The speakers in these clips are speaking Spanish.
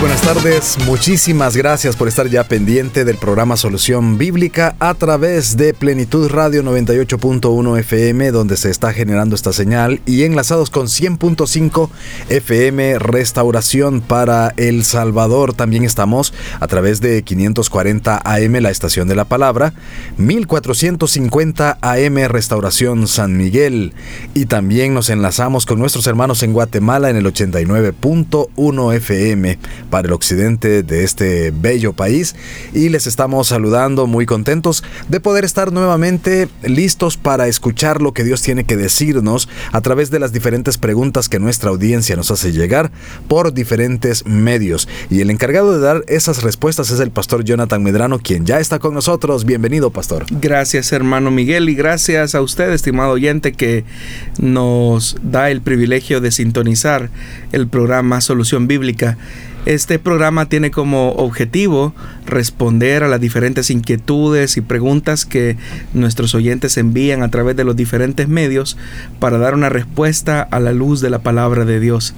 Buenas tardes, muchísimas gracias por estar ya pendiente del programa Solución Bíblica a través de Plenitud Radio 98.1 FM donde se está generando esta señal y enlazados con 100.5 FM Restauración para El Salvador. También estamos a través de 540 AM La Estación de la Palabra, 1450 AM Restauración San Miguel. Y también nos enlazamos con nuestros hermanos en Guatemala en el 89.1 FM para el occidente de este bello país y les estamos saludando muy contentos de poder estar nuevamente listos para escuchar lo que Dios tiene que decirnos a través de las diferentes preguntas que nuestra audiencia nos hace llegar por diferentes medios. Y el encargado de dar esas respuestas es el pastor Jonathan Medrano, quien ya está con nosotros. Bienvenido, pastor. Gracias, hermano Miguel, y gracias a usted, estimado oyente, que nos da el privilegio de sintonizar el programa Solución Bíblica. Este programa tiene como objetivo responder a las diferentes inquietudes y preguntas que nuestros oyentes envían a través de los diferentes medios para dar una respuesta a la luz de la palabra de Dios.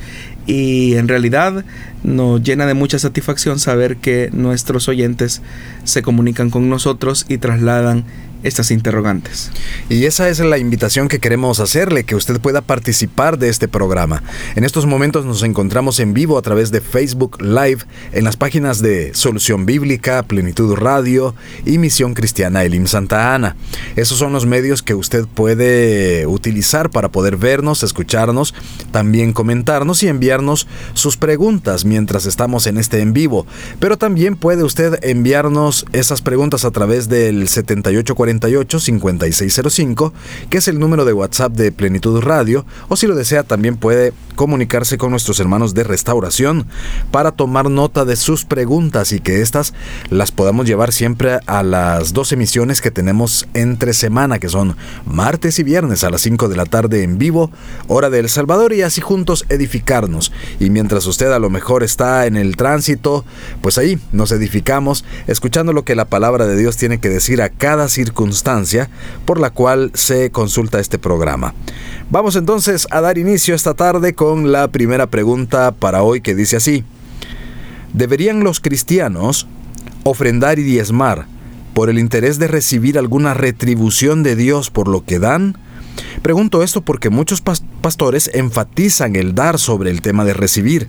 Y en realidad nos llena de mucha satisfacción saber que nuestros oyentes se comunican con nosotros y trasladan estas interrogantes. Y esa es la invitación que queremos hacerle, que usted pueda participar de este programa. En estos momentos nos encontramos en vivo a través de Facebook Live en las páginas de Solución Bíblica, Plenitud Radio y Misión Cristiana Elim Santa Ana. Esos son los medios que usted puede utilizar para poder vernos, escucharnos, también comentarnos y enviarnos sus preguntas mientras estamos en este en vivo. Pero también puede usted enviarnos esas preguntas a través del 7840 5605, que es el número de WhatsApp de Plenitud Radio, o si lo desea también puede comunicarse con nuestros hermanos de restauración para tomar nota de sus preguntas y que éstas las podamos llevar siempre a las dos emisiones que tenemos entre semana, que son martes y viernes a las 5 de la tarde en vivo, hora de El Salvador, y así juntos edificarnos. Y mientras usted a lo mejor está en el tránsito, pues ahí nos edificamos, escuchando lo que la palabra de Dios tiene que decir a cada circunstancia por la cual se consulta este programa. Vamos entonces a dar inicio esta tarde con la primera pregunta para hoy que dice así. ¿Deberían los cristianos ofrendar y diezmar por el interés de recibir alguna retribución de Dios por lo que dan? Pregunto esto porque muchos pastores enfatizan el dar sobre el tema de recibir.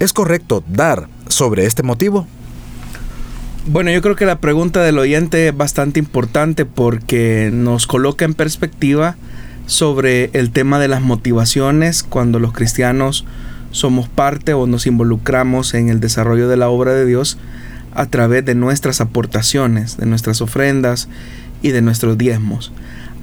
¿Es correcto dar sobre este motivo? Bueno, yo creo que la pregunta del oyente es bastante importante porque nos coloca en perspectiva sobre el tema de las motivaciones cuando los cristianos somos parte o nos involucramos en el desarrollo de la obra de Dios a través de nuestras aportaciones, de nuestras ofrendas y de nuestros diezmos.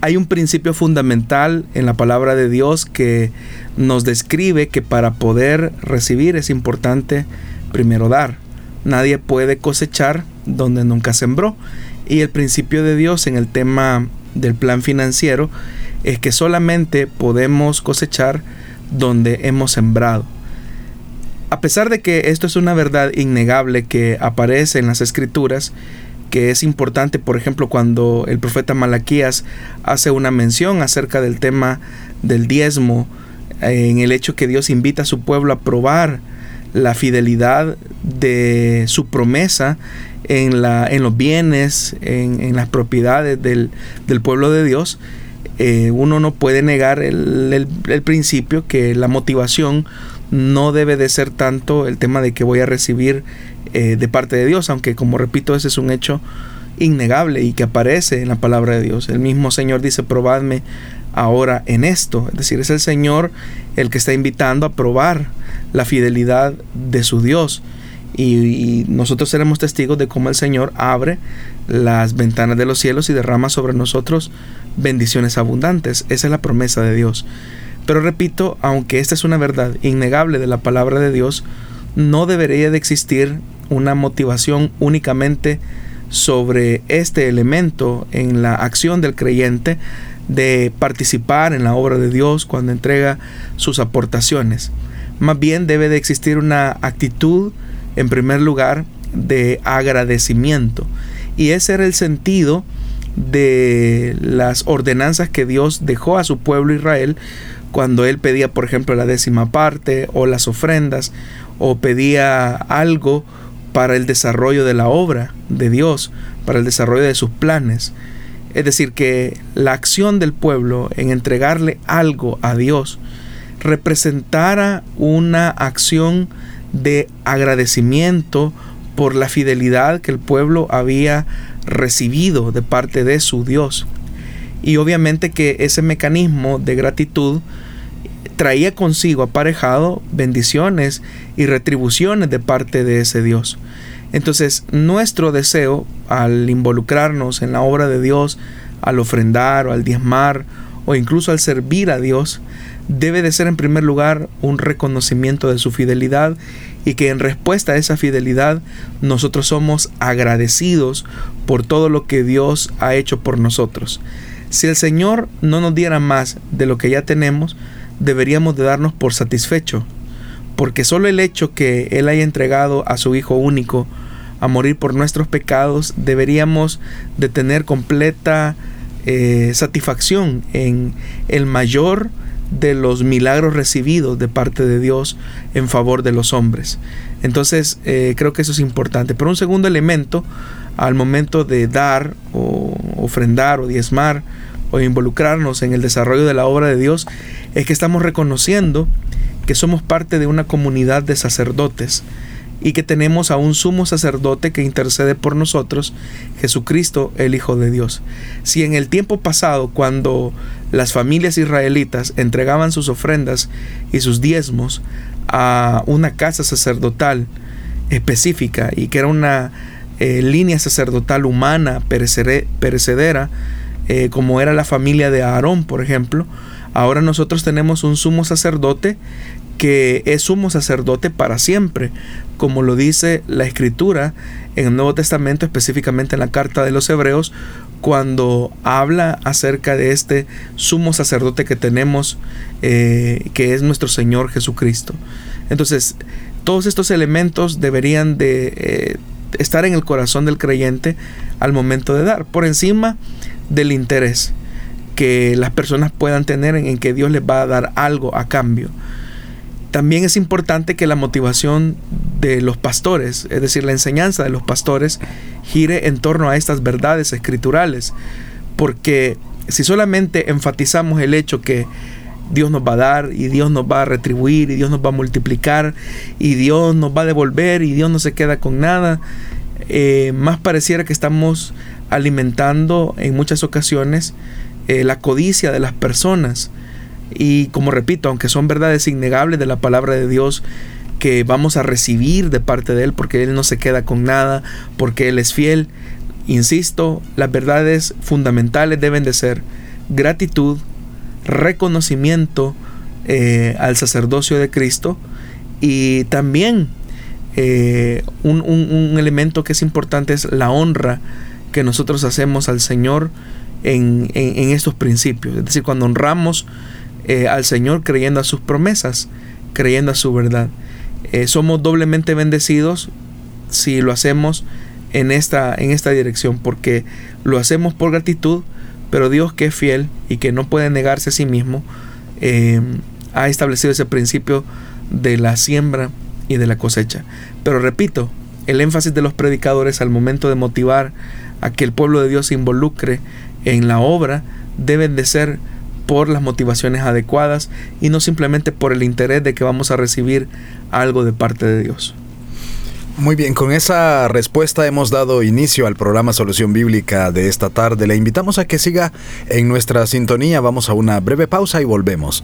Hay un principio fundamental en la palabra de Dios que nos describe que para poder recibir es importante primero dar. Nadie puede cosechar donde nunca sembró. Y el principio de Dios en el tema del plan financiero es que solamente podemos cosechar donde hemos sembrado. A pesar de que esto es una verdad innegable que aparece en las escrituras, que es importante, por ejemplo, cuando el profeta Malaquías hace una mención acerca del tema del diezmo, en el hecho que Dios invita a su pueblo a probar la fidelidad de su promesa en, la, en los bienes, en, las propiedades del, pueblo de Dios, eh, uno no puede negar el, principio que la motivación no debe de ser tanto el tema de que voy a recibir eh, de parte de Dios, aunque como repito, ese es un hecho innegable y que aparece en la palabra de Dios. El mismo Señor dice, probadme ahora en esto. Es decir, es el Señor el que está invitando a probar la fidelidad de su Dios. Y, nosotros seremos testigos de cómo el Señor abre las ventanas de los cielos y derrama sobre nosotros bendiciones abundantes. Esa es la promesa de Dios. Pero repito, aunque esta es una verdad innegable de la palabra de Dios, no debería de existir una motivación únicamente sobre este elemento en la acción del creyente de participar en la obra de Dios cuando entrega sus aportaciones. Más bien debe de existir una actitud, en primer lugar, de agradecimiento. Y ese era el sentido de las ordenanzas que Dios dejó a su pueblo Israel cuando él pedía, por ejemplo, la décima parte o las ofrendas o pedía algo para el desarrollo de la obra de Dios, para el desarrollo de sus planes. Es decir, que la acción del pueblo en entregarle algo a Dios representara una acción de agradecimiento por la fidelidad que el pueblo había recibido de parte de su Dios. Y obviamente que ese mecanismo de gratitud traía consigo aparejado bendiciones y retribuciones de parte de ese Dios. Entonces, nuestro deseo al involucrarnos en la obra de Dios, al ofrendar o al diezmar o incluso al servir a Dios, debe de ser en primer lugar un reconocimiento de su fidelidad y que en respuesta a esa fidelidad nosotros somos agradecidos por todo lo que Dios ha hecho por nosotros. Si el Señor no nos diera más de lo que ya tenemos, deberíamos de darnos por satisfecho, porque solo el hecho que Él haya entregado a su Hijo único a morir por nuestros pecados, deberíamos de tener completa eh, satisfacción en el mayor de los milagros recibidos de parte de Dios en favor de los hombres. Entonces eh, creo que eso es importante. Pero un segundo elemento al momento de dar o ofrendar o diezmar o involucrarnos en el desarrollo de la obra de Dios es que estamos reconociendo que somos parte de una comunidad de sacerdotes y que tenemos a un sumo sacerdote que intercede por nosotros, Jesucristo el Hijo de Dios. Si en el tiempo pasado, cuando las familias israelitas entregaban sus ofrendas y sus diezmos a una casa sacerdotal específica y que era una eh, línea sacerdotal humana perecedera, eh, como era la familia de Aarón, por ejemplo, ahora nosotros tenemos un sumo sacerdote que es sumo sacerdote para siempre, como lo dice la escritura en el Nuevo Testamento, específicamente en la carta de los Hebreos, cuando habla acerca de este sumo sacerdote que tenemos, eh, que es nuestro Señor Jesucristo. Entonces, todos estos elementos deberían de eh, estar en el corazón del creyente al momento de dar, por encima del interés que las personas puedan tener en que Dios les va a dar algo a cambio. También es importante que la motivación de los pastores, es decir, la enseñanza de los pastores, gire en torno a estas verdades escriturales, porque si solamente enfatizamos el hecho que Dios nos va a dar y Dios nos va a retribuir y Dios nos va a multiplicar y Dios nos va a devolver y Dios no se queda con nada, eh, más pareciera que estamos alimentando en muchas ocasiones eh, la codicia de las personas. Y como repito, aunque son verdades innegables de la palabra de Dios que vamos a recibir de parte de Él porque Él no se queda con nada, porque Él es fiel, insisto, las verdades fundamentales deben de ser gratitud, reconocimiento eh, al sacerdocio de Cristo y también eh, un, elemento que es importante es la honra que nosotros hacemos al Señor en, en estos principios. Es decir, cuando honramos eh, al Señor creyendo a sus promesas, creyendo a su verdad. Eh, somos doblemente bendecidos si lo hacemos en esta, en esta dirección, porque lo hacemos por gratitud, pero Dios que es fiel y que no puede negarse a sí mismo, eh, ha establecido ese principio de la siembra y de la cosecha. Pero repito, el énfasis de los predicadores al momento de motivar a que el pueblo de Dios se involucre en la obra deben de ser por las motivaciones adecuadas y no simplemente por el interés de que vamos a recibir algo de parte de Dios. Muy bien, con esa respuesta hemos dado inicio al programa Solución Bíblica de esta tarde. Le invitamos a que siga en nuestra sintonía. Vamos a una breve pausa y volvemos.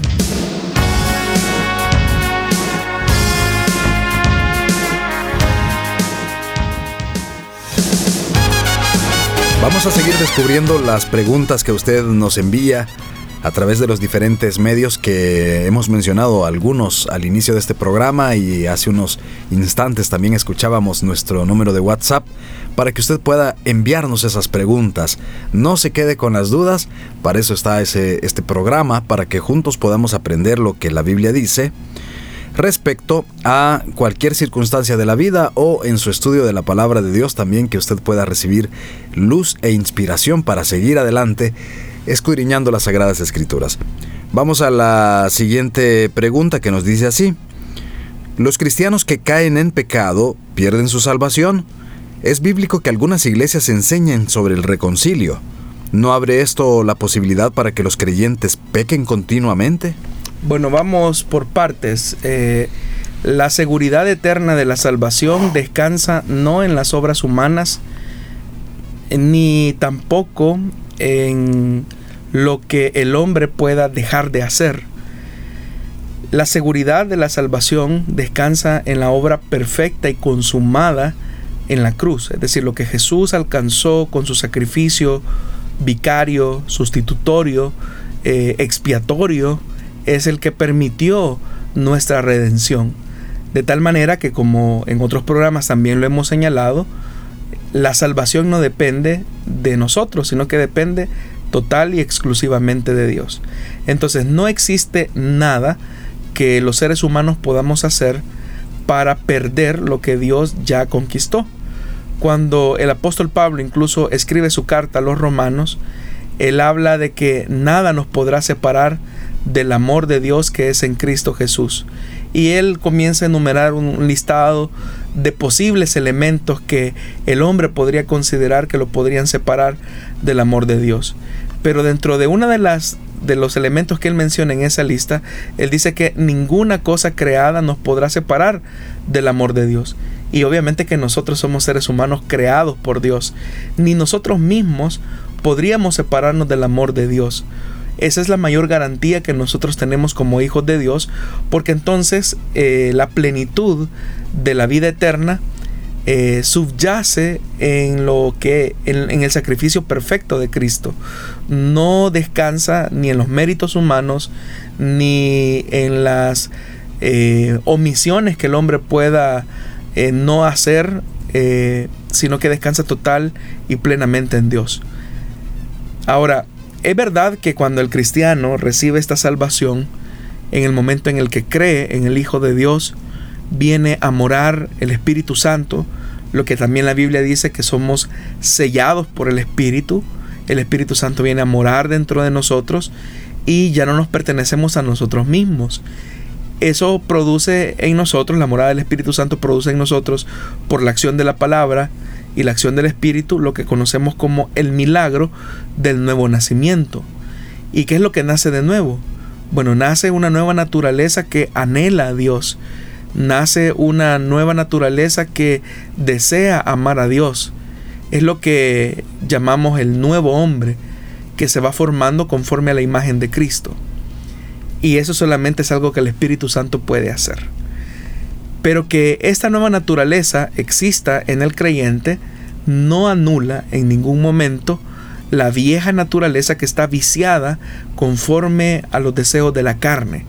Vamos a seguir descubriendo las preguntas que usted nos envía a través de los diferentes medios que hemos mencionado algunos al inicio de este programa y hace unos instantes también escuchábamos nuestro número de WhatsApp para que usted pueda enviarnos esas preguntas. No se quede con las dudas, para eso está ese, este programa, para que juntos podamos aprender lo que la Biblia dice respecto a cualquier circunstancia de la vida o en su estudio de la palabra de Dios también que usted pueda recibir luz e inspiración para seguir adelante escudriñando las sagradas escrituras. Vamos a la siguiente pregunta que nos dice así. ¿Los cristianos que caen en pecado pierden su salvación? Es bíblico que algunas iglesias enseñen sobre el reconcilio. ¿No abre esto la posibilidad para que los creyentes pequen continuamente? Bueno, vamos por partes. Eh, la seguridad eterna de la salvación descansa no en las obras humanas, ni tampoco en lo que el hombre pueda dejar de hacer. La seguridad de la salvación descansa en la obra perfecta y consumada en la cruz, es decir, lo que Jesús alcanzó con su sacrificio vicario, sustitutorio, eh, expiatorio, es el que permitió nuestra redención. De tal manera que, como en otros programas también lo hemos señalado, la salvación no depende de nosotros, sino que depende total y exclusivamente de Dios. Entonces no existe nada que los seres humanos podamos hacer para perder lo que Dios ya conquistó. Cuando el apóstol Pablo incluso escribe su carta a los romanos, él habla de que nada nos podrá separar del amor de Dios que es en Cristo Jesús. Y él comienza a enumerar un listado de posibles elementos que el hombre podría considerar que lo podrían separar del amor de Dios. Pero dentro de una de las de los elementos que él menciona en esa lista, él dice que ninguna cosa creada nos podrá separar del amor de Dios. Y obviamente que nosotros somos seres humanos creados por Dios. Ni nosotros mismos podríamos separarnos del amor de Dios. Esa es la mayor garantía que nosotros tenemos como hijos de Dios, porque entonces eh, la plenitud de la vida eterna eh, subyace en lo que en, el sacrificio perfecto de Cristo. No descansa ni en los méritos humanos ni en las eh, omisiones que el hombre pueda no hacer, sino que descansa total y plenamente en Dios. Ahora, es verdad que cuando el cristiano recibe esta salvación, en el momento en el que cree en el Hijo de Dios, viene a morar el Espíritu Santo, lo que también la Biblia dice que somos sellados por el Espíritu. El Espíritu Santo viene a morar dentro de nosotros y ya no nos pertenecemos a nosotros mismos. Eso produce en nosotros, la morada del Espíritu Santo produce en nosotros por la acción de la palabra, y la acción del Espíritu, lo que conocemos como el milagro del nuevo nacimiento. ¿Y qué es lo que nace de nuevo? Bueno, nace una nueva naturaleza que anhela a Dios. Nace una nueva naturaleza que desea amar a Dios. Es lo que llamamos el nuevo hombre, que se va formando conforme a la imagen de Cristo. Y eso solamente es algo que el Espíritu Santo puede hacer. Pero que esta nueva naturaleza exista en el creyente no anula en ningún momento la vieja naturaleza que está viciada conforme a los deseos de la carne.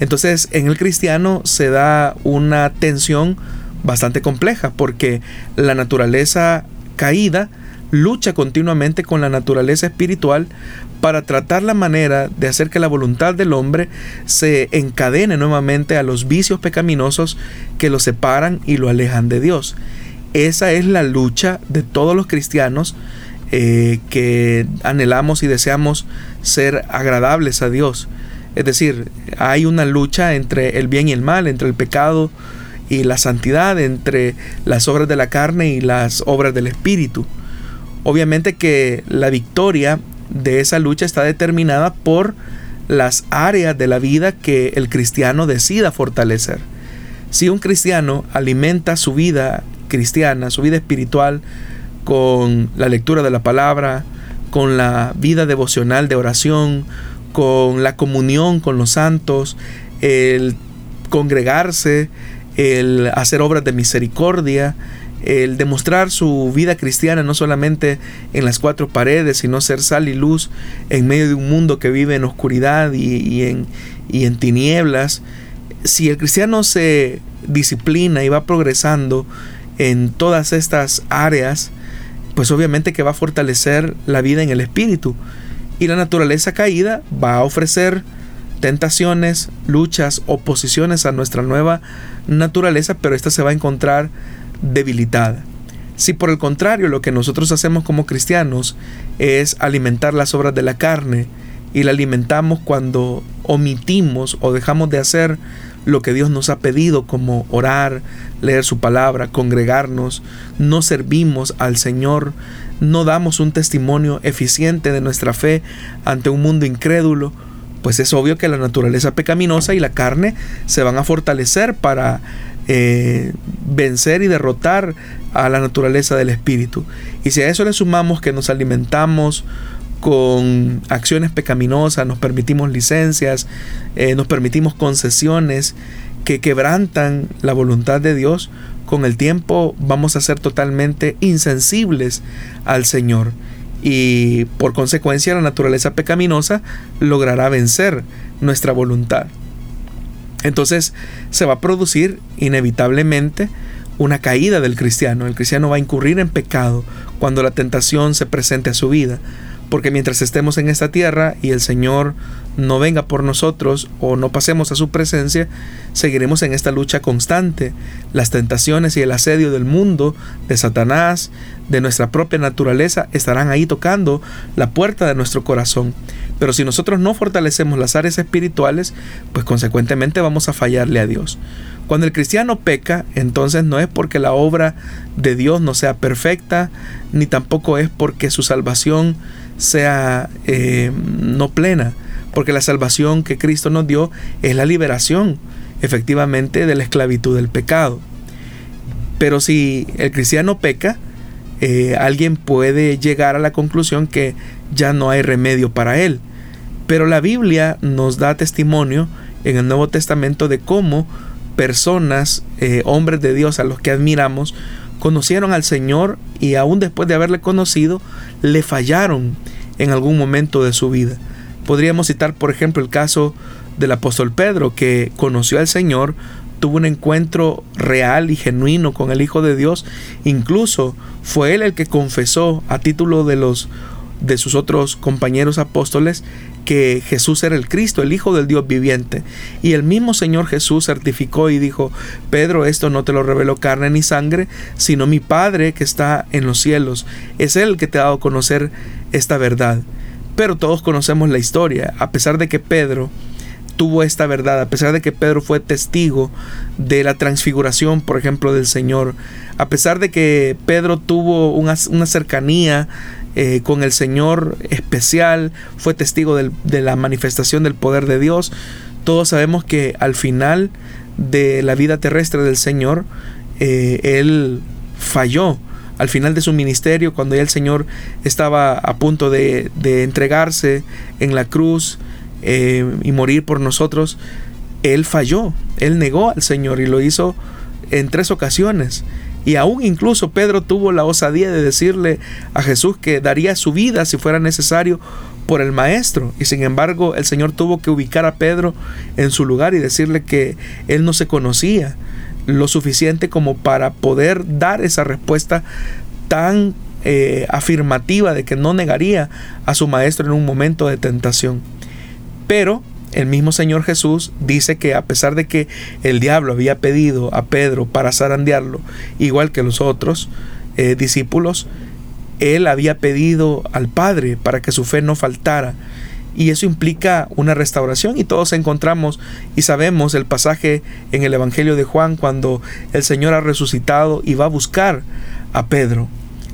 Entonces en el cristiano se da una tensión bastante compleja porque la naturaleza caída lucha continuamente con la naturaleza espiritual para tratar la manera de hacer que la voluntad del hombre se encadene nuevamente a los vicios pecaminosos que lo separan y lo alejan de Dios. Esa es la lucha de todos los cristianos eh, que anhelamos y deseamos ser agradables a Dios. Es decir, hay una lucha entre el bien y el mal, entre el pecado y la santidad, entre las obras de la carne y las obras del Espíritu. Obviamente que la victoria de esa lucha está determinada por las áreas de la vida que el cristiano decida fortalecer. Si un cristiano alimenta su vida cristiana, su vida espiritual, con la lectura de la palabra, con la vida devocional de oración, con la comunión con los santos, el congregarse, el hacer obras de misericordia, el demostrar su vida cristiana no solamente en las cuatro paredes, sino ser sal y luz en medio de un mundo que vive en oscuridad y, en, y en tinieblas. Si el cristiano se disciplina y va progresando en todas estas áreas, pues obviamente que va a fortalecer la vida en el espíritu. Y la naturaleza caída va a ofrecer tentaciones, luchas, oposiciones a nuestra nueva naturaleza, pero esta se va a encontrar debilitada. Si por el contrario lo que nosotros hacemos como cristianos es alimentar las obras de la carne y la alimentamos cuando omitimos o dejamos de hacer lo que Dios nos ha pedido como orar, leer su palabra, congregarnos, no servimos al Señor, no damos un testimonio eficiente de nuestra fe ante un mundo incrédulo, pues es obvio que la naturaleza pecaminosa y la carne se van a fortalecer para eh, vencer y derrotar a la naturaleza del espíritu. Y si a eso le sumamos que nos alimentamos con acciones pecaminosas, nos permitimos licencias, eh, nos permitimos concesiones que quebrantan la voluntad de Dios, con el tiempo vamos a ser totalmente insensibles al Señor y por consecuencia la naturaleza pecaminosa logrará vencer nuestra voluntad. Entonces se va a producir inevitablemente una caída del cristiano. El cristiano va a incurrir en pecado cuando la tentación se presente a su vida. Porque mientras estemos en esta tierra y el Señor no venga por nosotros o no pasemos a su presencia, seguiremos en esta lucha constante. Las tentaciones y el asedio del mundo, de Satanás, de nuestra propia naturaleza, estarán ahí tocando la puerta de nuestro corazón. Pero si nosotros no fortalecemos las áreas espirituales, pues consecuentemente vamos a fallarle a Dios. Cuando el cristiano peca, entonces no es porque la obra de Dios no sea perfecta, ni tampoco es porque su salvación sea eh, no plena, porque la salvación que Cristo nos dio es la liberación efectivamente de la esclavitud del pecado. Pero si el cristiano peca, eh, alguien puede llegar a la conclusión que ya no hay remedio para él. Pero la Biblia nos da testimonio en el Nuevo Testamento de cómo personas, eh, hombres de Dios a los que admiramos, conocieron al Señor y aún después de haberle conocido, le fallaron en algún momento de su vida. Podríamos citar, por ejemplo, el caso del apóstol Pedro, que conoció al Señor, tuvo un encuentro real y genuino con el Hijo de Dios, incluso fue él el que confesó a título de los de sus otros compañeros apóstoles que Jesús era el Cristo, el Hijo del Dios viviente. Y el mismo Señor Jesús certificó y dijo, Pedro, esto no te lo reveló carne ni sangre, sino mi Padre que está en los cielos. Es Él que te ha dado a conocer esta verdad. Pero todos conocemos la historia, a pesar de que Pedro tuvo esta verdad, a pesar de que Pedro fue testigo de la transfiguración, por ejemplo, del Señor, a pesar de que Pedro tuvo una, una cercanía eh, con el Señor especial, fue testigo de la manifestación del poder de Dios. Todos sabemos que al final de la vida terrestre del Señor, eh, Él falló. Al final de su ministerio, cuando ya el Señor estaba a punto de, entregarse en la cruz eh, y morir por nosotros, Él falló. Él negó al Señor y lo hizo en tres ocasiones. Y aún incluso Pedro tuvo la osadía de decirle a Jesús que daría su vida si fuera necesario por el maestro. Y sin embargo el Señor tuvo que ubicar a Pedro en su lugar y decirle que él no se conocía lo suficiente como para poder dar esa respuesta tan eh, afirmativa de que no negaría a su maestro en un momento de tentación. Pero el mismo Señor Jesús dice que a pesar de que el diablo había pedido a Pedro para zarandearlo, igual que los otros eh, discípulos, él había pedido al Padre para que su fe no faltara. Y eso implica una restauración y todos encontramos y sabemos el pasaje en el Evangelio de Juan cuando el Señor ha resucitado y va a buscar a Pedro.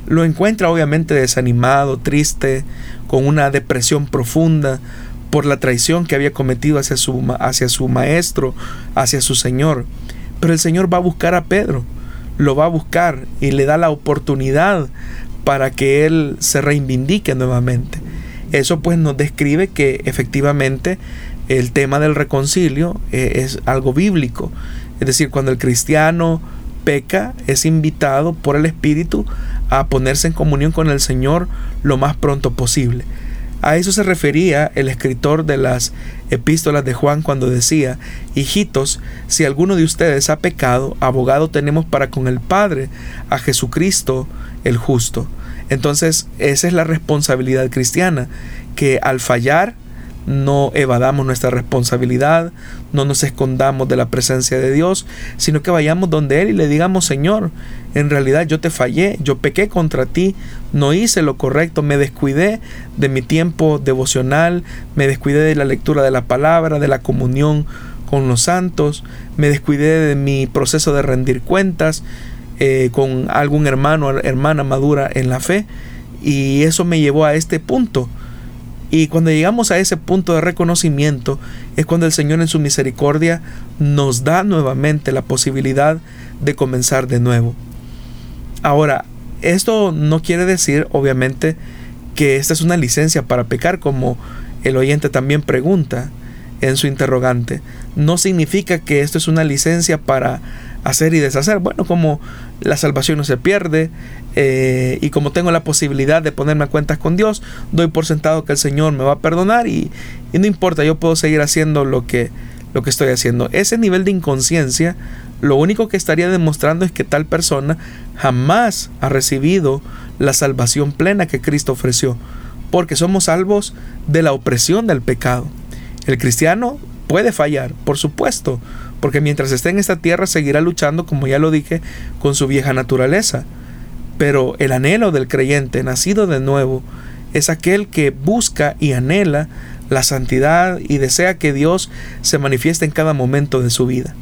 Lo encuentra obviamente desanimado, triste, con una depresión profunda, por la traición que había cometido hacia su, hacia su maestro, hacia su Señor. Pero el Señor va a buscar a Pedro, lo va a buscar y le da la oportunidad para que él se reivindique nuevamente. Eso pues nos describe que efectivamente el tema del reconcilio eh, es algo bíblico. Es decir, cuando el cristiano peca, es invitado por el Espíritu a ponerse en comunión con el Señor lo más pronto posible. A eso se refería el escritor de las epístolas de Juan cuando decía, Hijitos, si alguno de ustedes ha pecado, abogado tenemos para con el Padre, a Jesucristo el justo. Entonces, esa es la responsabilidad cristiana, que al fallar no evadamos nuestra responsabilidad, no nos escondamos de la presencia de Dios, sino que vayamos donde Él y le digamos, Señor, en realidad yo te fallé, yo pequé contra ti, no hice lo correcto, me descuidé de mi tiempo devocional, me descuidé de la lectura de la palabra, de la comunión con los santos, me descuidé de mi proceso de rendir cuentas eh, con algún hermano o hermana madura en la fe, y eso me llevó a este punto y cuando llegamos a ese punto de reconocimiento es cuando el Señor en su misericordia nos da nuevamente la posibilidad de comenzar de nuevo. Ahora, esto no quiere decir, obviamente, que esta es una licencia para pecar, como el oyente también pregunta en su interrogante. No significa que esto es una licencia para hacer y deshacer. Bueno, como la salvación no se pierde eh, y como tengo la posibilidad de ponerme a cuentas con Dios, doy por sentado que el Señor me va a perdonar y, y no importa, yo puedo seguir haciendo lo que, lo que estoy haciendo. Ese nivel de inconsciencia lo único que estaría demostrando es que tal persona jamás ha recibido la salvación plena que Cristo ofreció, porque somos salvos de la opresión del pecado. El cristiano puede fallar, por supuesto, porque mientras esté en esta tierra seguirá luchando, como ya lo dije, con su vieja naturaleza. Pero el anhelo del creyente nacido de nuevo es aquel que busca y anhela la santidad y desea que Dios se manifieste en cada momento de su vida.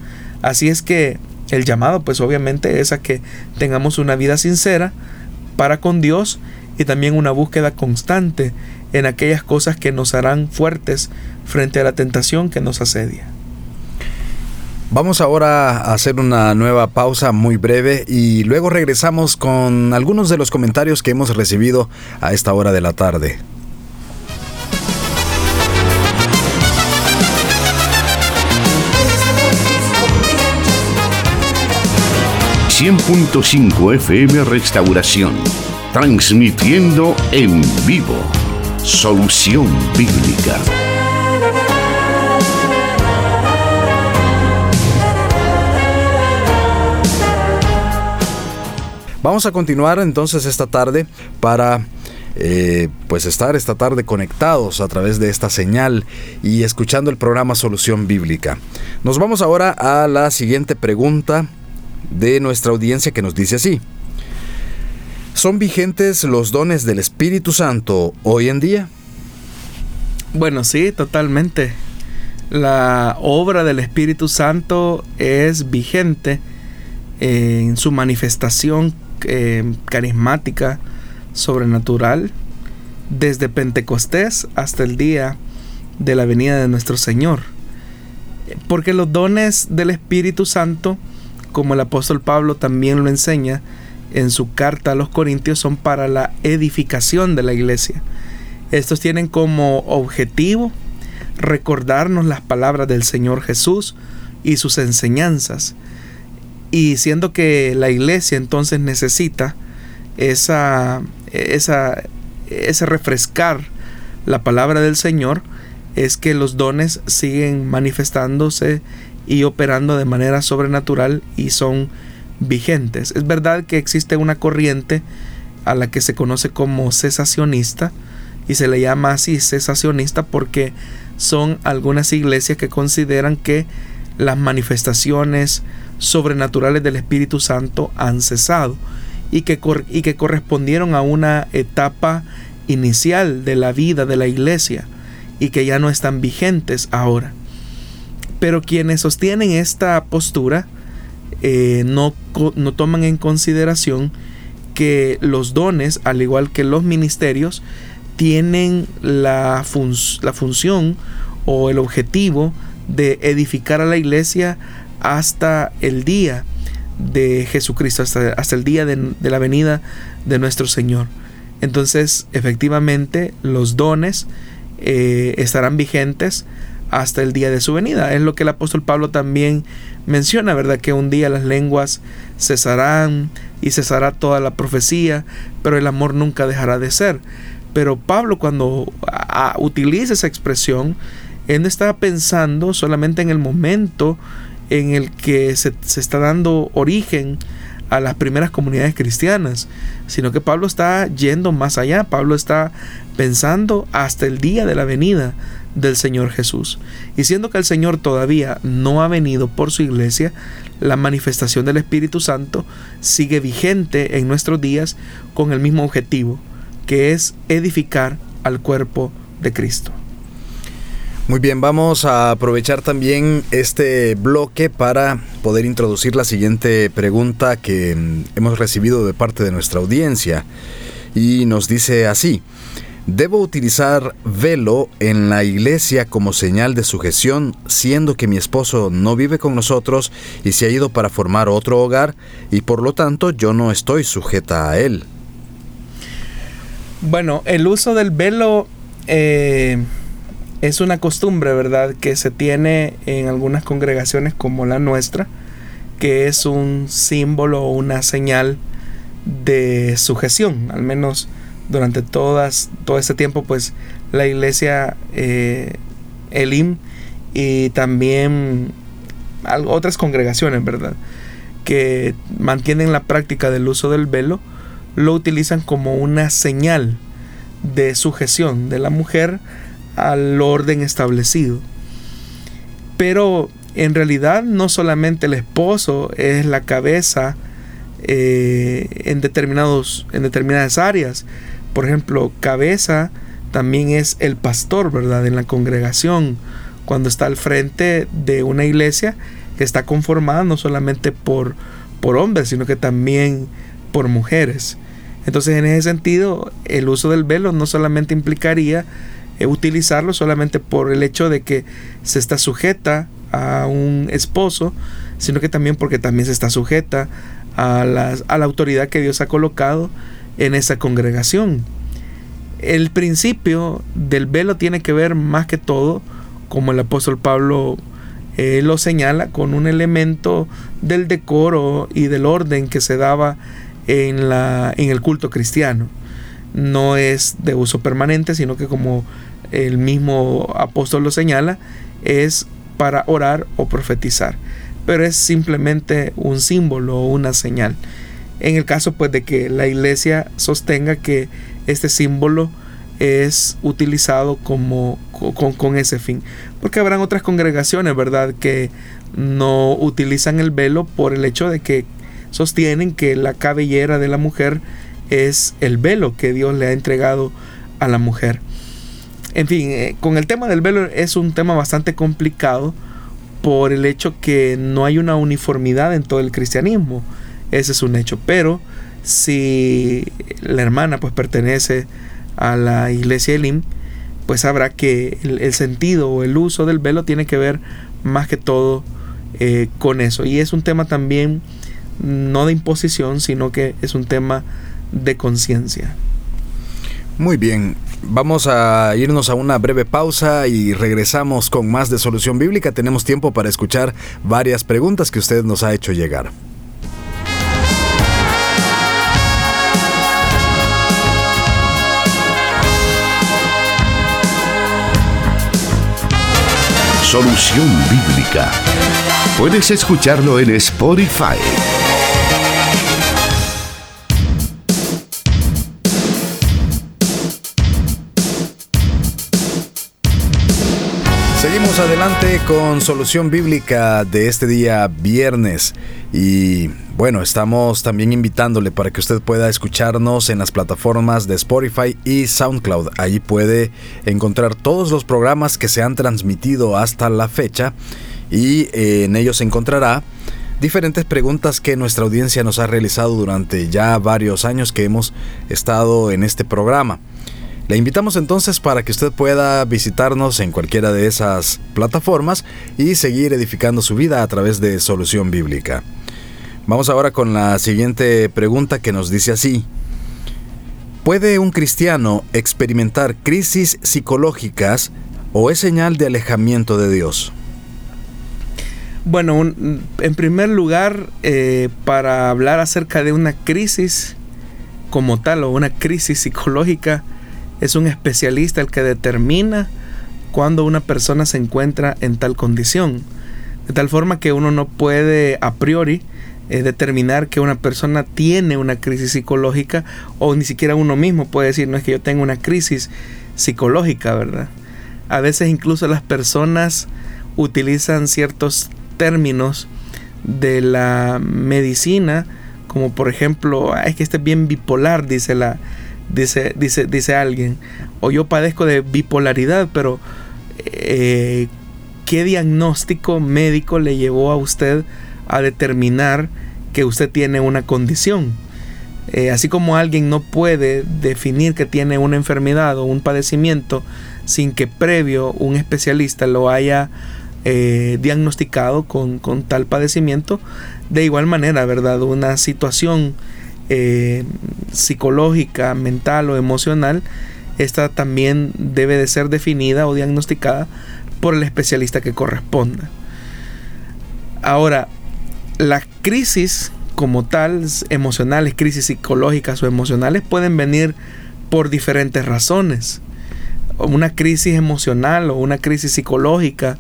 Así es que el llamado pues obviamente es a que tengamos una vida sincera para con Dios y también una búsqueda constante en aquellas cosas que nos harán fuertes frente a la tentación que nos asedia. Vamos ahora a hacer una nueva pausa muy breve y luego regresamos con algunos de los comentarios que hemos recibido a esta hora de la tarde. ...100.5 FM Restauración... ...transmitiendo en vivo... ...Solución Bíblica... Vamos a continuar entonces esta tarde para eh, pues estar esta tarde conectados a través de esta señal y escuchando el programa Solución Bíblica. Nos vamos ahora a la siguiente pregunta de nuestra audiencia que nos dice así. ¿Son vigentes los dones del Espíritu Santo hoy en día? Bueno, sí, totalmente. La obra del Espíritu Santo es vigente en su manifestación eh, carismática, sobrenatural, desde Pentecostés hasta el día de la venida de nuestro Señor. Porque los dones del Espíritu Santo, como el apóstol Pablo también lo enseña en su carta a los Corintios, son para la edificación de la iglesia. Estos tienen como objetivo recordarnos las palabras del Señor Jesús y sus enseñanzas y siendo que la iglesia entonces necesita esa, esa, ese refrescar la palabra del Señor, es que los dones siguen manifestándose y operando de manera sobrenatural y son vigentes. Es verdad que existe una corriente a la que se conoce como cesacionista y se le llama así cesacionista porque son algunas iglesias que consideran que las manifestaciones sobrenaturales del Espíritu Santo han cesado y que, y que correspondieron a una etapa inicial de la vida de la iglesia y que ya no están vigentes ahora. Pero quienes sostienen esta postura eh, no, no toman en consideración que los dones, al igual que los ministerios, tienen la, la función o el objetivo de edificar a la iglesia hasta el día de Jesucristo, hasta, hasta el día de, la venida de nuestro Señor. Entonces, efectivamente, los dones eh, estarán vigentes hasta el día de su venida. Es lo que el apóstol Pablo también menciona, ¿verdad? Que un día las lenguas cesarán y cesará toda la profecía, pero el amor nunca dejará de ser. Pero Pablo cuando utiliza esa expresión, él no está pensando solamente en el momento en el que se, se está dando origen a las primeras comunidades cristianas, sino que Pablo está yendo más allá, Pablo está pensando hasta el día de la venida del Señor Jesús. Y siendo que el Señor todavía no ha venido por su iglesia, la manifestación del Espíritu Santo sigue vigente en nuestros días con el mismo objetivo, que es edificar al cuerpo de Cristo. Muy bien, vamos a aprovechar también este bloque para poder introducir la siguiente pregunta que mm, hemos recibido de parte de nuestra audiencia. Y nos dice así, ¿debo utilizar velo en la iglesia como señal de sujeción, siendo que mi esposo no vive con nosotros y se ha ido para formar otro hogar y por lo tanto yo no estoy sujeta a él? Bueno, el uso del velo... Eh es una costumbre, ¿verdad?, que se tiene en algunas congregaciones como la nuestra, que es un símbolo o una señal de sujeción, al menos durante todas, todo este tiempo, pues la iglesia eh, Elim y también otras congregaciones, ¿verdad? Que mantienen la práctica del uso del velo, lo utilizan como una señal de sujeción de la mujer al orden establecido. Pero en realidad no solamente el esposo es la cabeza eh, en, determinados, en determinadas áreas. Por ejemplo, cabeza también es el pastor, ¿verdad? En la congregación, cuando está al frente de una iglesia que está conformada no solamente por, por hombres, sino que también por mujeres. Entonces, en ese sentido, el uso del velo no solamente implicaría utilizarlo solamente por el hecho de que se está sujeta a un esposo, sino que también porque también se está sujeta a, a la autoridad que Dios ha colocado en esa congregación. El principio del velo tiene que ver más que todo, como el apóstol Pablo eh, lo señala, con un elemento del decoro y del orden que se daba en, la, en el culto cristiano. No es de uso permanente, sino que como el mismo apóstol lo señala, es para orar o profetizar. Pero es simplemente un símbolo o una señal. En el caso pues de que la iglesia sostenga que este símbolo es utilizado como con, con, ese fin. Porque habrán otras congregaciones, ¿verdad?, que no utilizan el velo por el hecho de que sostienen que la cabellera de la mujer es el velo que Dios le ha entregado a la mujer. En fin, eh, con el tema del velo es un tema bastante complicado por el hecho que no hay una uniformidad en todo el cristianismo. Ese es un hecho. Pero si la hermana pues pertenece a la iglesia Elim, pues sabrá que el, sentido o el uso del velo tiene que ver más que todo eh, con eso. Y es un tema también no de imposición, sino que es un tema de conciencia. Muy bien, vamos a irnos a una breve pausa y regresamos con más de Solución Bíblica. Tenemos tiempo para escuchar varias preguntas que usted nos ha hecho llegar. Solución Bíblica. Puedes escucharlo en Spotify. Adelante con solución bíblica de este día viernes y bueno, estamos también invitándole para que usted pueda escucharnos en las plataformas de Spotify y SoundCloud. Allí puede encontrar todos los programas que se han transmitido hasta la fecha y eh, en ellos encontrará diferentes preguntas que nuestra audiencia nos ha realizado durante ya varios años que hemos estado en este programa. Le invitamos entonces para que usted pueda visitarnos en cualquiera de esas plataformas y seguir edificando su vida a través de Solución Bíblica. Vamos ahora con la siguiente pregunta que nos dice así. ¿Puede un cristiano experimentar crisis psicológicas o es señal de alejamiento de Dios? Bueno, en primer lugar, eh, para hablar acerca de una crisis como tal o una crisis psicológica, es un especialista el que determina cuando una persona se encuentra en tal condición. De tal forma que uno no puede a priori eh, determinar que una persona tiene una crisis psicológica o ni siquiera uno mismo puede decir, no es que yo tengo una crisis psicológica, ¿verdad? A veces incluso las personas utilizan ciertos términos de la medicina, como por ejemplo, es que este es bien bipolar, dice la dice dice dice alguien, o yo padezco de bipolaridad, pero eh, ¿qué diagnóstico médico le llevó a usted a determinar que usted tiene una condición? Eh, así como alguien no puede definir que tiene una enfermedad o un padecimiento sin que previo un especialista lo haya eh, diagnosticado con, tal padecimiento, de igual manera, ¿verdad? Una situación psicológica, mental o emocional esta también debe de ser definida o diagnosticada por el especialista que corresponda. Ahora, las crisis como tal, emocionales, crisis psicológicas o emocionales, pueden venir por diferentes razones. Una crisis emocional o una crisis psicológica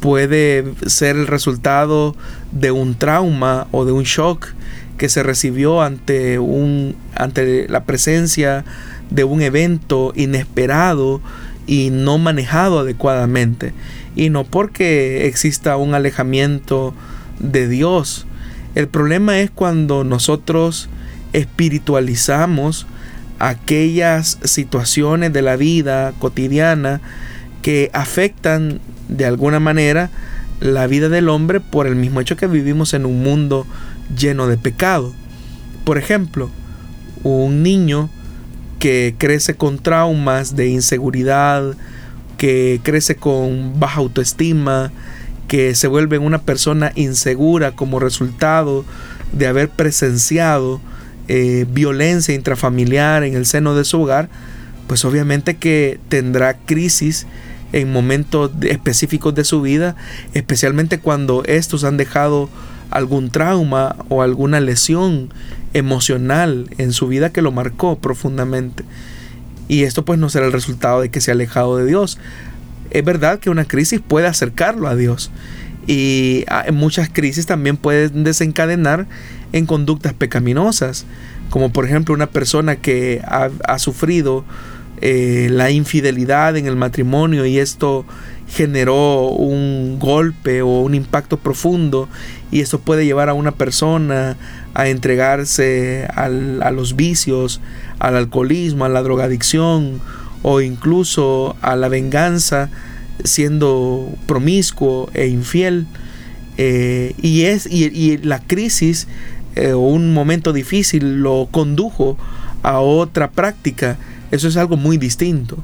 puede ser el resultado de un trauma o de un shock que se recibió ante, un, ante la presencia de un evento inesperado y no manejado adecuadamente. Y no porque exista un alejamiento de Dios. El problema es cuando nosotros espiritualizamos aquellas situaciones de la vida cotidiana que afectan de alguna manera la vida del hombre por el mismo hecho que vivimos en un mundo lleno de pecado. Por ejemplo, un niño que crece con traumas de inseguridad, que crece con baja autoestima, que se vuelve una persona insegura como resultado de haber presenciado eh, violencia intrafamiliar en el seno de su hogar, pues obviamente que tendrá crisis en momentos específicos de su vida, especialmente cuando estos han dejado algún trauma o alguna lesión emocional en su vida que lo marcó profundamente. Y esto pues no será el resultado de que se ha alejado de Dios. Es verdad que una crisis puede acercarlo a Dios. Y ah, muchas crisis también pueden desencadenar en conductas pecaminosas. Como por ejemplo una persona que ha, sufrido eh, la infidelidad en el matrimonio y esto generó un golpe o un impacto profundo y eso puede llevar a una persona a entregarse a los vicios, al alcoholismo, a la drogadicción o incluso a la venganza siendo promiscuo e infiel. Eh, y, es, y, la crisis eh, o un momento difícil lo condujo a otra práctica. Eso es algo muy distinto.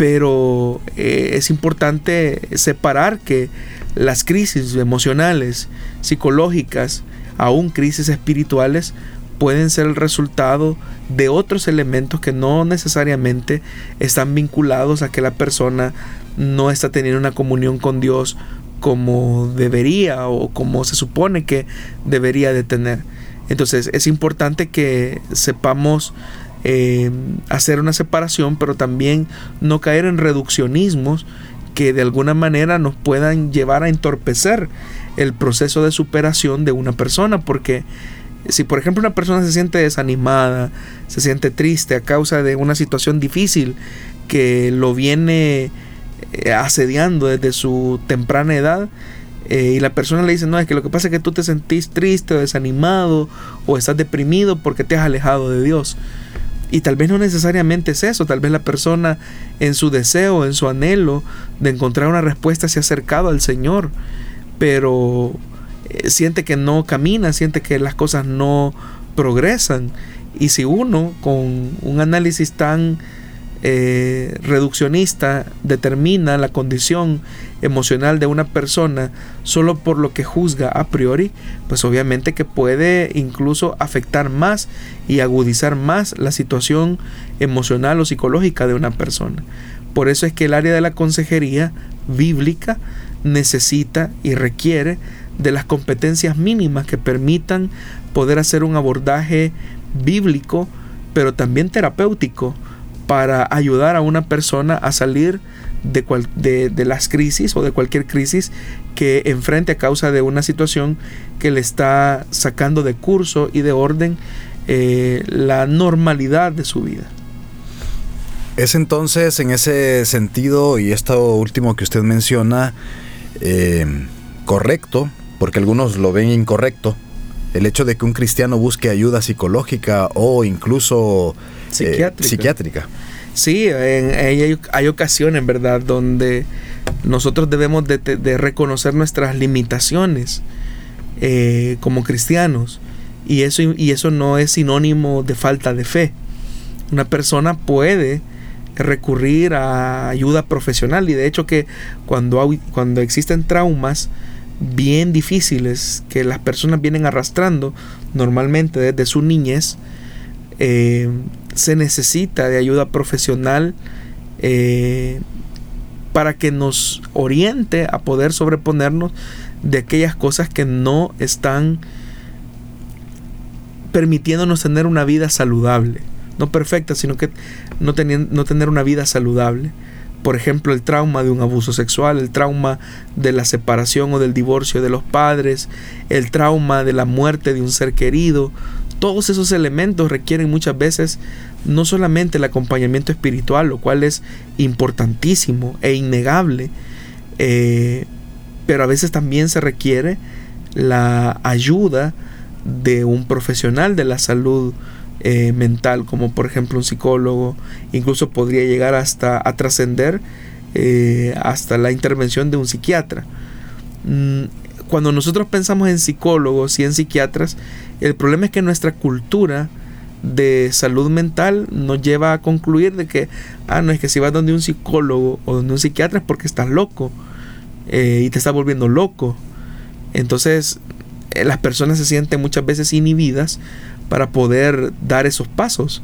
Pero eh, es importante separar que las crisis emocionales, psicológicas, aún crisis espirituales, pueden ser el resultado de otros elementos que no necesariamente están vinculados a que la persona no está teniendo una comunión con Dios como debería o como se supone que debería de tener. Entonces es importante que sepamos eh, hacer una separación, pero también no caer en reduccionismos que de alguna manera nos puedan llevar a entorpecer el proceso de superación de una persona, porque si por ejemplo una persona se siente desanimada, se siente triste a causa de una situación difícil que lo viene eh, asediando desde su temprana edad, eh, y la persona le dice, no, es que lo que pasa es que tú te sentís triste o desanimado o estás deprimido porque te has alejado de Dios. Y tal vez no necesariamente es eso, tal vez la persona en su deseo, en su anhelo de encontrar una respuesta se ha acercado al Señor, pero eh, siente que no camina, siente que las cosas no progresan. Y si uno con un análisis tan eh, reduccionista determina la condición emocional de una persona solo por lo que juzga a priori, pues obviamente que puede incluso afectar más y agudizar más la situación emocional o psicológica de una persona. Por eso es que el área de la consejería bíblica necesita y requiere de las competencias mínimas que permitan poder hacer un abordaje bíblico, pero también terapéutico, para ayudar a una persona a salir de, las crisis o de cualquier crisis que enfrente a causa de una situación que le está sacando de curso y de orden eh, la normalidad de su vida. Es entonces en ese sentido y esto último que usted menciona eh, correcto, porque algunos lo ven incorrecto, el hecho de que un cristiano busque ayuda psicológica o incluso eh, psiquiátrica. Sí, hay, hay, ocasiones, ¿verdad?, donde nosotros debemos de, reconocer nuestras limitaciones eh, como cristianos. Y eso, y eso no es sinónimo de falta de fe. Una persona puede recurrir a ayuda profesional y de hecho que cuando, cuando existen traumas bien difíciles que las personas vienen arrastrando normalmente desde su niñez, eh, se necesita de ayuda profesional eh, para que nos oriente a poder sobreponernos de aquellas cosas que no están permitiéndonos tener una vida saludable. No perfecta, sino que no, no tener una vida saludable. Por ejemplo, el trauma de un abuso sexual, el trauma de la separación o del divorcio de los padres, el trauma de la muerte de un ser querido, todos esos elementos requieren muchas veces no solamente el acompañamiento espiritual, lo cual es importantísimo e innegable, eh, pero a veces también se requiere la ayuda de un profesional de la salud eh, mental, como por ejemplo un psicólogo, incluso podría llegar hasta a trascender eh, hasta la intervención de un psiquiatra. Mm, cuando nosotros pensamos en psicólogos y en psiquiatras, el problema es que nuestra cultura de salud mental nos lleva a concluir de que, ah, no es que si vas donde un psicólogo o donde un psiquiatra es porque estás loco eh, y te está volviendo loco. Entonces, las personas se sienten muchas veces inhibidas para poder dar esos pasos.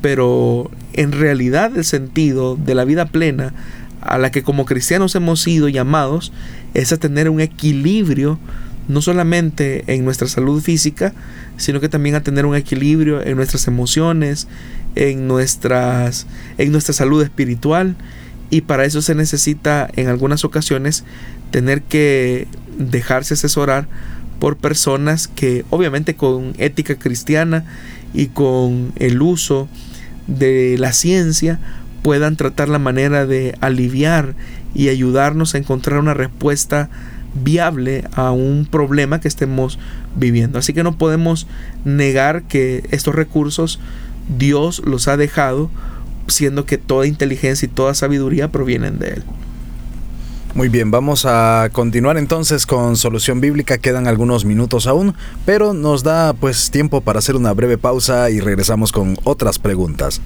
Pero en realidad el sentido de la vida plena a la que como cristianos hemos sido llamados es a tener un equilibrio no solamente en nuestra salud física, sino que también a tener un equilibrio en nuestras emociones, en, nuestras, en nuestra salud espiritual. Y para eso se necesita en algunas ocasiones tener que dejarse asesorar por personas que obviamente con ética cristiana y con el uso de la ciencia puedan tratar la manera de aliviar y ayudarnos a encontrar una respuesta viable a un problema que estemos viviendo. Así que no podemos negar que estos recursos Dios los ha dejado, siendo que toda inteligencia y toda sabiduría provienen de Él. Muy bien, vamos a continuar entonces con Solución Bíblica. Quedan algunos minutos aún, pero nos da pues tiempo para hacer una breve pausa y regresamos con otras preguntas.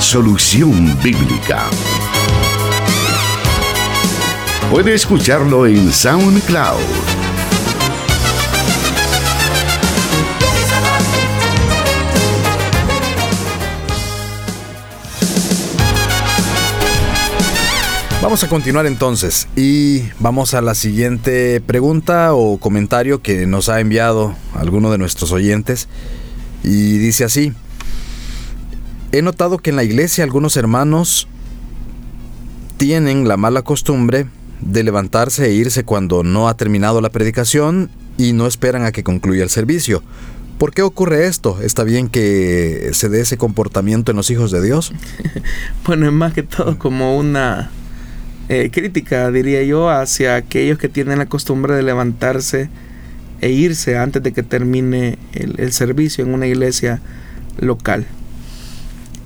Solución Bíblica. Puede escucharlo en SoundCloud. Vamos a continuar entonces y vamos a la siguiente pregunta o comentario que nos ha enviado alguno de nuestros oyentes y dice así, He notado que en la iglesia algunos hermanos tienen la mala costumbre de levantarse e irse cuando no ha terminado la predicación y no esperan a que concluya el servicio. ¿Por qué ocurre esto? ¿Está bien que se dé ese comportamiento en los hijos de Dios? bueno, es más que todo como una eh, crítica, diría yo, hacia aquellos que tienen la costumbre de levantarse e irse antes de que termine el servicio en una iglesia local.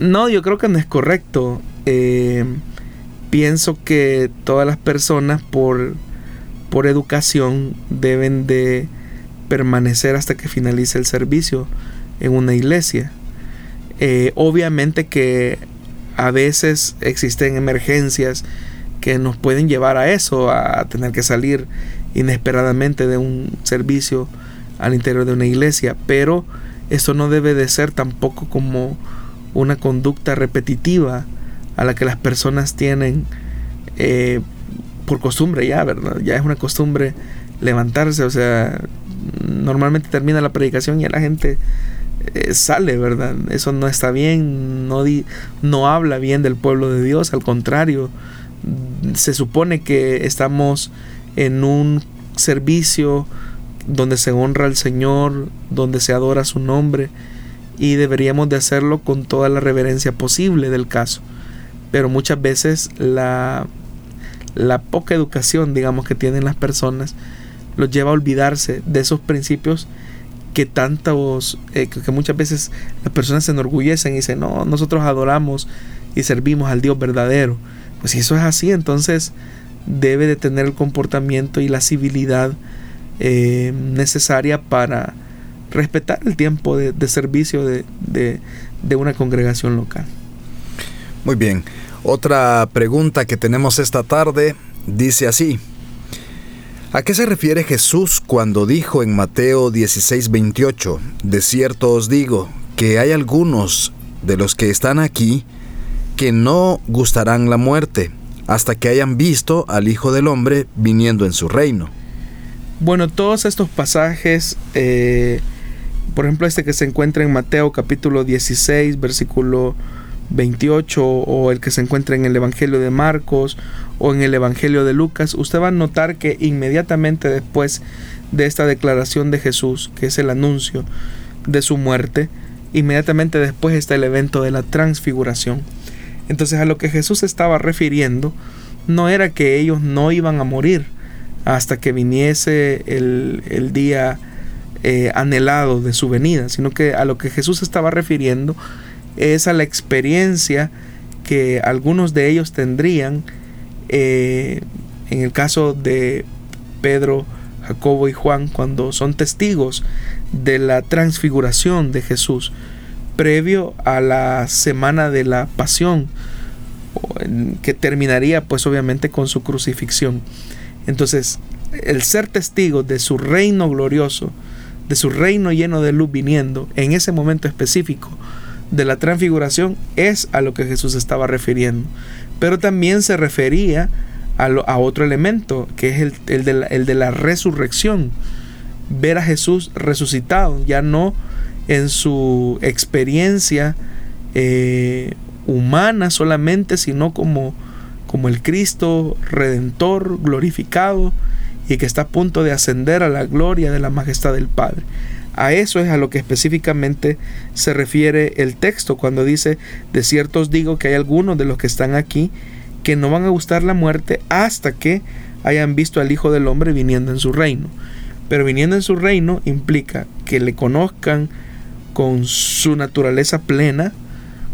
No, yo creo que no es correcto. Eh, pienso que todas las personas por, por educación deben de permanecer hasta que finalice el servicio en una iglesia. Eh, obviamente que a veces existen emergencias que nos pueden llevar a eso, a tener que salir inesperadamente de un servicio al interior de una iglesia, pero eso no debe de ser tampoco como una conducta repetitiva a la que las personas tienen eh, por costumbre ya, ¿verdad? Ya es una costumbre levantarse, o sea, normalmente termina la predicación y la gente eh, sale, ¿verdad? Eso no está bien, no, no habla bien del pueblo de Dios, al contrario, se supone que estamos en un servicio donde se honra al Señor, donde se adora su nombre y deberíamos de hacerlo con toda la reverencia posible del caso. Pero muchas veces la, la poca educación, digamos, que tienen las personas los lleva a olvidarse de esos principios que tantos, eh, que muchas veces las personas se enorgullecen y dicen, no, nosotros adoramos y servimos al Dios verdadero. Pues si eso es así, entonces debe de tener el comportamiento y la civilidad eh, necesaria para respetar el tiempo de, servicio de, de una congregación local. Muy bien. Otra pregunta que tenemos esta tarde dice así. ¿A qué se refiere Jesús cuando dijo en Mateo 16:28, De cierto os digo que hay algunos de los que están aquí que no gustarán la muerte hasta que hayan visto al Hijo del Hombre viniendo en su reino. Bueno, todos estos pasajes, eh, por ejemplo este que se encuentra en Mateo capítulo 16, versículo 28, o el que se encuentra en el Evangelio de Marcos, o en el Evangelio de Lucas, usted va a notar que inmediatamente después de esta declaración de Jesús, que es el anuncio de su muerte, inmediatamente después está el evento de la transfiguración. Entonces a lo que Jesús estaba refiriendo no era que ellos no iban a morir hasta que viniese el, día eh, anhelado de su venida, sino que a lo que Jesús estaba refiriendo es a la experiencia que algunos de ellos tendrían eh, en el caso de Pedro, Jacobo y Juan cuando son testigos de la transfiguración de Jesús previo a la semana de la pasión, que terminaría pues obviamente con su crucifixión. Entonces, el ser testigo de su reino glorioso, de su reino lleno de luz viniendo en ese momento específico de la transfiguración, es a lo que Jesús estaba refiriendo. Pero también se refería a, otro elemento, que es el, de la, el de la resurrección. Ver a Jesús resucitado, ya no en su experiencia eh, humana solamente, sino como, como el Cristo redentor, glorificado y que está a punto de ascender a la gloria de la majestad del Padre. A eso es a lo que específicamente se refiere el texto cuando dice, de cierto os digo que hay algunos de los que están aquí que no van a gustar la muerte hasta que hayan visto al Hijo del Hombre viniendo en su reino. Pero viniendo en su reino implica que le conozcan, con su naturaleza plena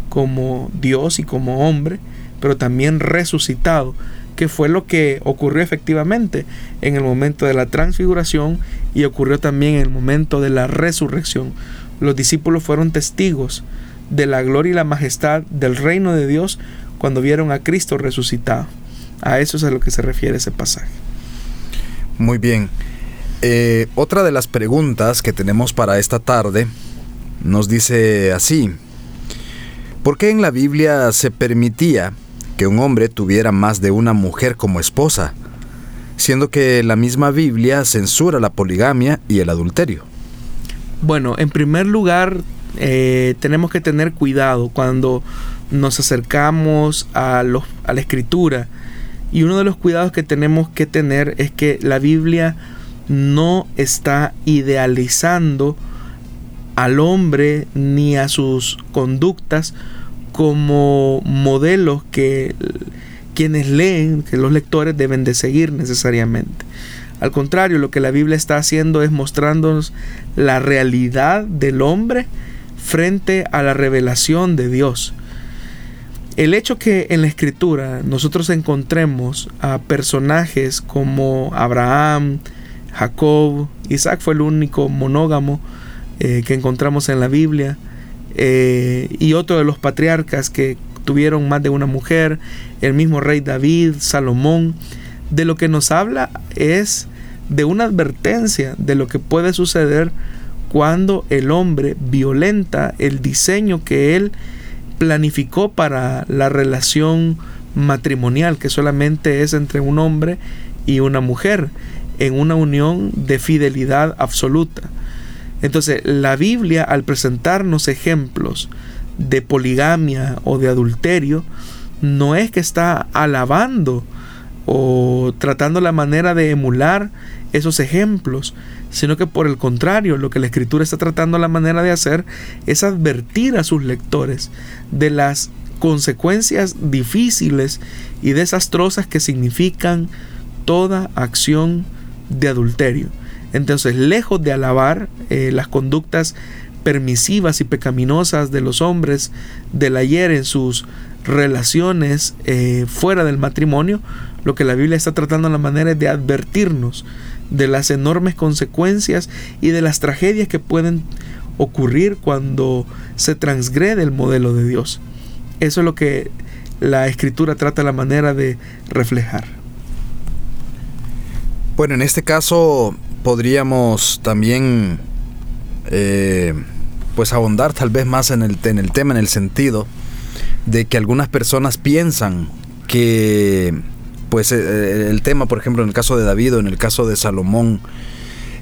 como Dios y como hombre, pero también resucitado, que fue lo que ocurrió efectivamente en el momento de la transfiguración y ocurrió también en el momento de la resurrección. Los discípulos fueron testigos de la gloria y la majestad del reino de Dios cuando vieron a Cristo resucitado. A eso es a lo que se refiere ese pasaje. Muy bien. Eh, otra de las preguntas que tenemos para esta tarde nos dice así, ¿por qué en la Biblia se permitía que un hombre tuviera más de una mujer como esposa, siendo que la misma Biblia censura la poligamia y el adulterio? Bueno, en primer lugar, eh, tenemos que tener cuidado cuando nos acercamos a, a la escritura. Y uno de los cuidados que tenemos que tener es que la Biblia no está idealizando al hombre ni a sus conductas como modelos que quienes leen, que los lectores deben de seguir necesariamente. Al contrario, lo que la Biblia está haciendo es mostrándonos la realidad del hombre frente a la revelación de Dios. el hecho que en la escritura nosotros encontremos a personajes como Abraham, Jacob, Isaac fue el único monógamo eh, que encontramos en la Biblia, eh, y otro de los patriarcas que tuvieron más de una mujer, el mismo rey David, Salomón, de lo que nos habla es de una advertencia de lo que puede suceder cuando el hombre violenta el diseño que él planificó para la relación matrimonial, que solamente es entre un hombre y una mujer, en una unión de fidelidad absoluta. Entonces, la Biblia, al presentarnos ejemplos de poligamia o de adulterio, no es que está alabando o tratando la manera de emular esos ejemplos, sino que por el contrario, lo que la escritura está tratando la manera de hacer es advertir a sus lectores de las consecuencias difíciles y desastrosas que significan toda acción de adulterio. Entonces, lejos de alabar eh, las conductas permisivas y pecaminosas de los hombres del ayer en sus relaciones eh, fuera del matrimonio, lo que la Biblia está tratando la manera es de advertirnos de las enormes consecuencias y de las tragedias que pueden ocurrir cuando se transgrede el modelo de Dios. Eso es lo que la escritura trata la manera de reflejar. Bueno, en este caso podríamos también eh, pues ahondar tal vez más en el, en el tema, en el sentido de que algunas personas piensan que pues eh, eh, el tema, por ejemplo, en el caso de David o en el caso de Salomón,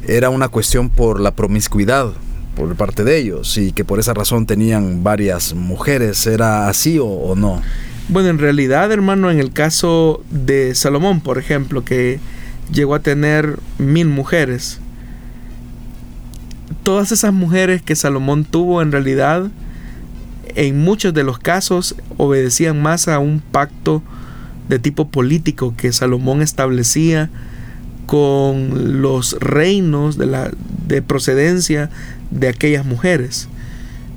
era una cuestión por la promiscuidad por parte de ellos y que por esa razón tenían varias mujeres. ¿Era así o, o no? Bueno, en realidad, hermano, en el caso de Salomón, por ejemplo, que llegó a tener mil mujeres, todas esas mujeres que Salomón tuvo en realidad en muchos de los casos obedecían más a un pacto de tipo político que Salomón establecía con los reinos de, la, de procedencia de aquellas mujeres.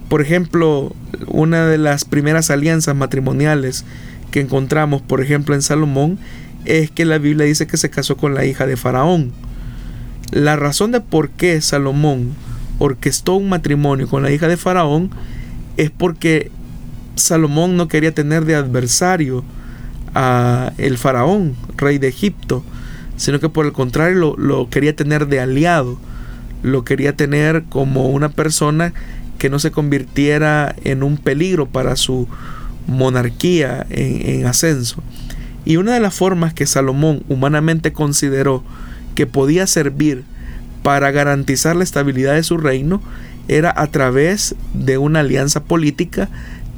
Por ejemplo, una de las primeras alianzas matrimoniales que encontramos, por ejemplo, en Salomón, es que la Biblia dice que se casó con la hija de Faraón. La razón de por qué Salomón orquestó un matrimonio con la hija de Faraón es porque Salomón no quería tener de adversario a el faraón, rey de Egipto, sino que por el contrario lo, lo, quería tener de aliado, lo quería tener como una persona que no se convirtiera en un peligro para su monarquía en, en ascenso. Y una de las formas que Salomón humanamente consideró que podía servir para garantizar la estabilidad de su reino era a través de una alianza política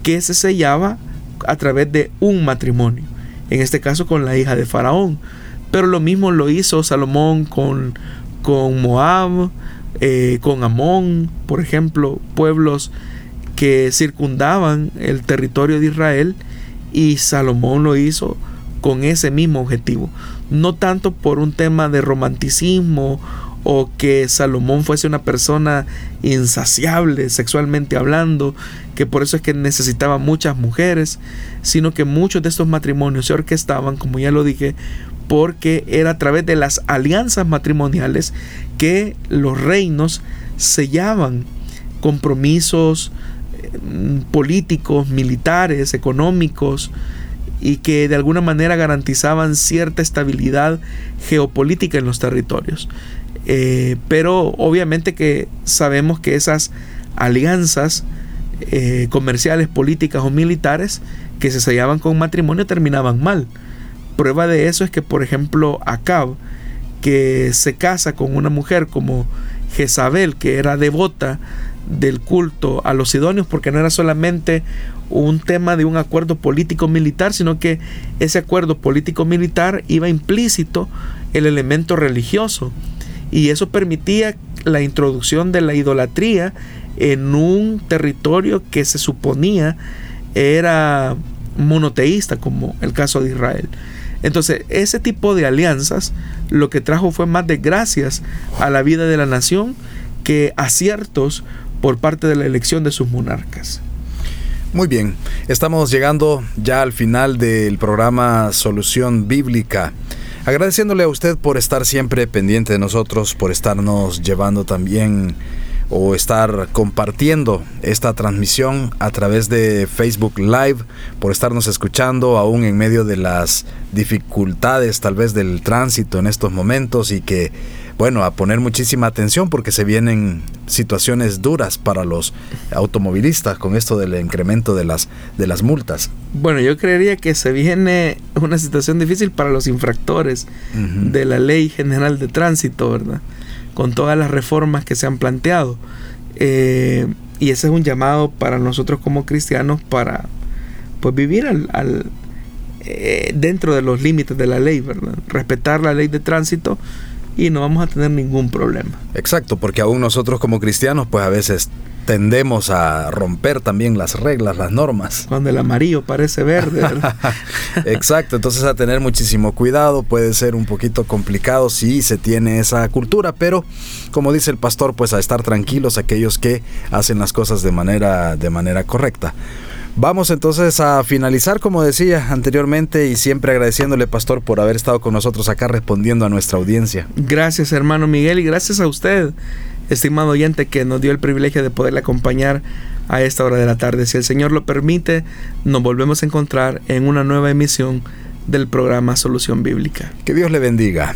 que se sellaba a través de un matrimonio, en este caso con la hija de Faraón. Pero lo mismo lo hizo Salomón con, con Moab, eh, con Amón, por ejemplo, pueblos que circundaban el territorio de Israel y Salomón lo hizo con ese mismo objetivo, no tanto por un tema de romanticismo o que Salomón fuese una persona insaciable sexualmente hablando, que por eso es que necesitaba muchas mujeres, sino que muchos de estos matrimonios se orquestaban, como ya lo dije, porque era a través de las alianzas matrimoniales que los reinos sellaban compromisos eh, políticos, militares, económicos, y que de alguna manera garantizaban cierta estabilidad geopolítica en los territorios. Eh, pero obviamente que sabemos que esas alianzas eh, comerciales, políticas o militares que se sellaban con matrimonio terminaban mal. Prueba de eso es que, por ejemplo, Acab, que se casa con una mujer como Jezabel, que era devota del culto a los sidonios, porque no era solamente un tema de un acuerdo político-militar, sino que ese acuerdo político-militar iba implícito el elemento religioso y eso permitía la introducción de la idolatría en un territorio que se suponía era monoteísta como el caso de Israel. Entonces, ese tipo de alianzas lo que trajo fue más desgracias a la vida de la nación que aciertos por parte de la elección de sus monarcas. Muy bien, estamos llegando ya al final del programa Solución Bíblica. Agradeciéndole a usted por estar siempre pendiente de nosotros, por estarnos llevando también o estar compartiendo esta transmisión a través de Facebook Live, por estarnos escuchando aún en medio de las dificultades tal vez del tránsito en estos momentos y que bueno, a poner muchísima atención porque se vienen situaciones duras para los automovilistas con esto del incremento de las, de las multas. Bueno, yo creería que se viene una situación difícil para los infractores de la ley general de tránsito, ¿verdad? Con todas las reformas que se han planteado. Eh, y ese es un llamado para nosotros como cristianos para pues vivir al, eh, dentro de los límites de la ley, ¿verdad? Respetar la ley de tránsito y no vamos a tener ningún problema. Exacto, porque aún nosotros como cristianos pues a veces tendemos a romper también las reglas, las normas. Cuando el amarillo parece verde. Exacto, entonces a tener muchísimo cuidado, puede ser un poquito complicado si se tiene esa cultura, pero como dice el pastor, pues a estar tranquilos aquellos que hacen las cosas de manera, de manera correcta. Vamos entonces a finalizar, como decía anteriormente, y siempre agradeciéndole, Pastor, por haber estado con nosotros acá respondiendo a nuestra audiencia. Gracias, hermano Miguel, y gracias a usted, estimado oyente, que nos dio el privilegio de poderle acompañar a esta hora de la tarde. Si el Señor lo permite, nos volvemos a encontrar en una nueva emisión del programa Solución Bíblica. Que Dios le bendiga.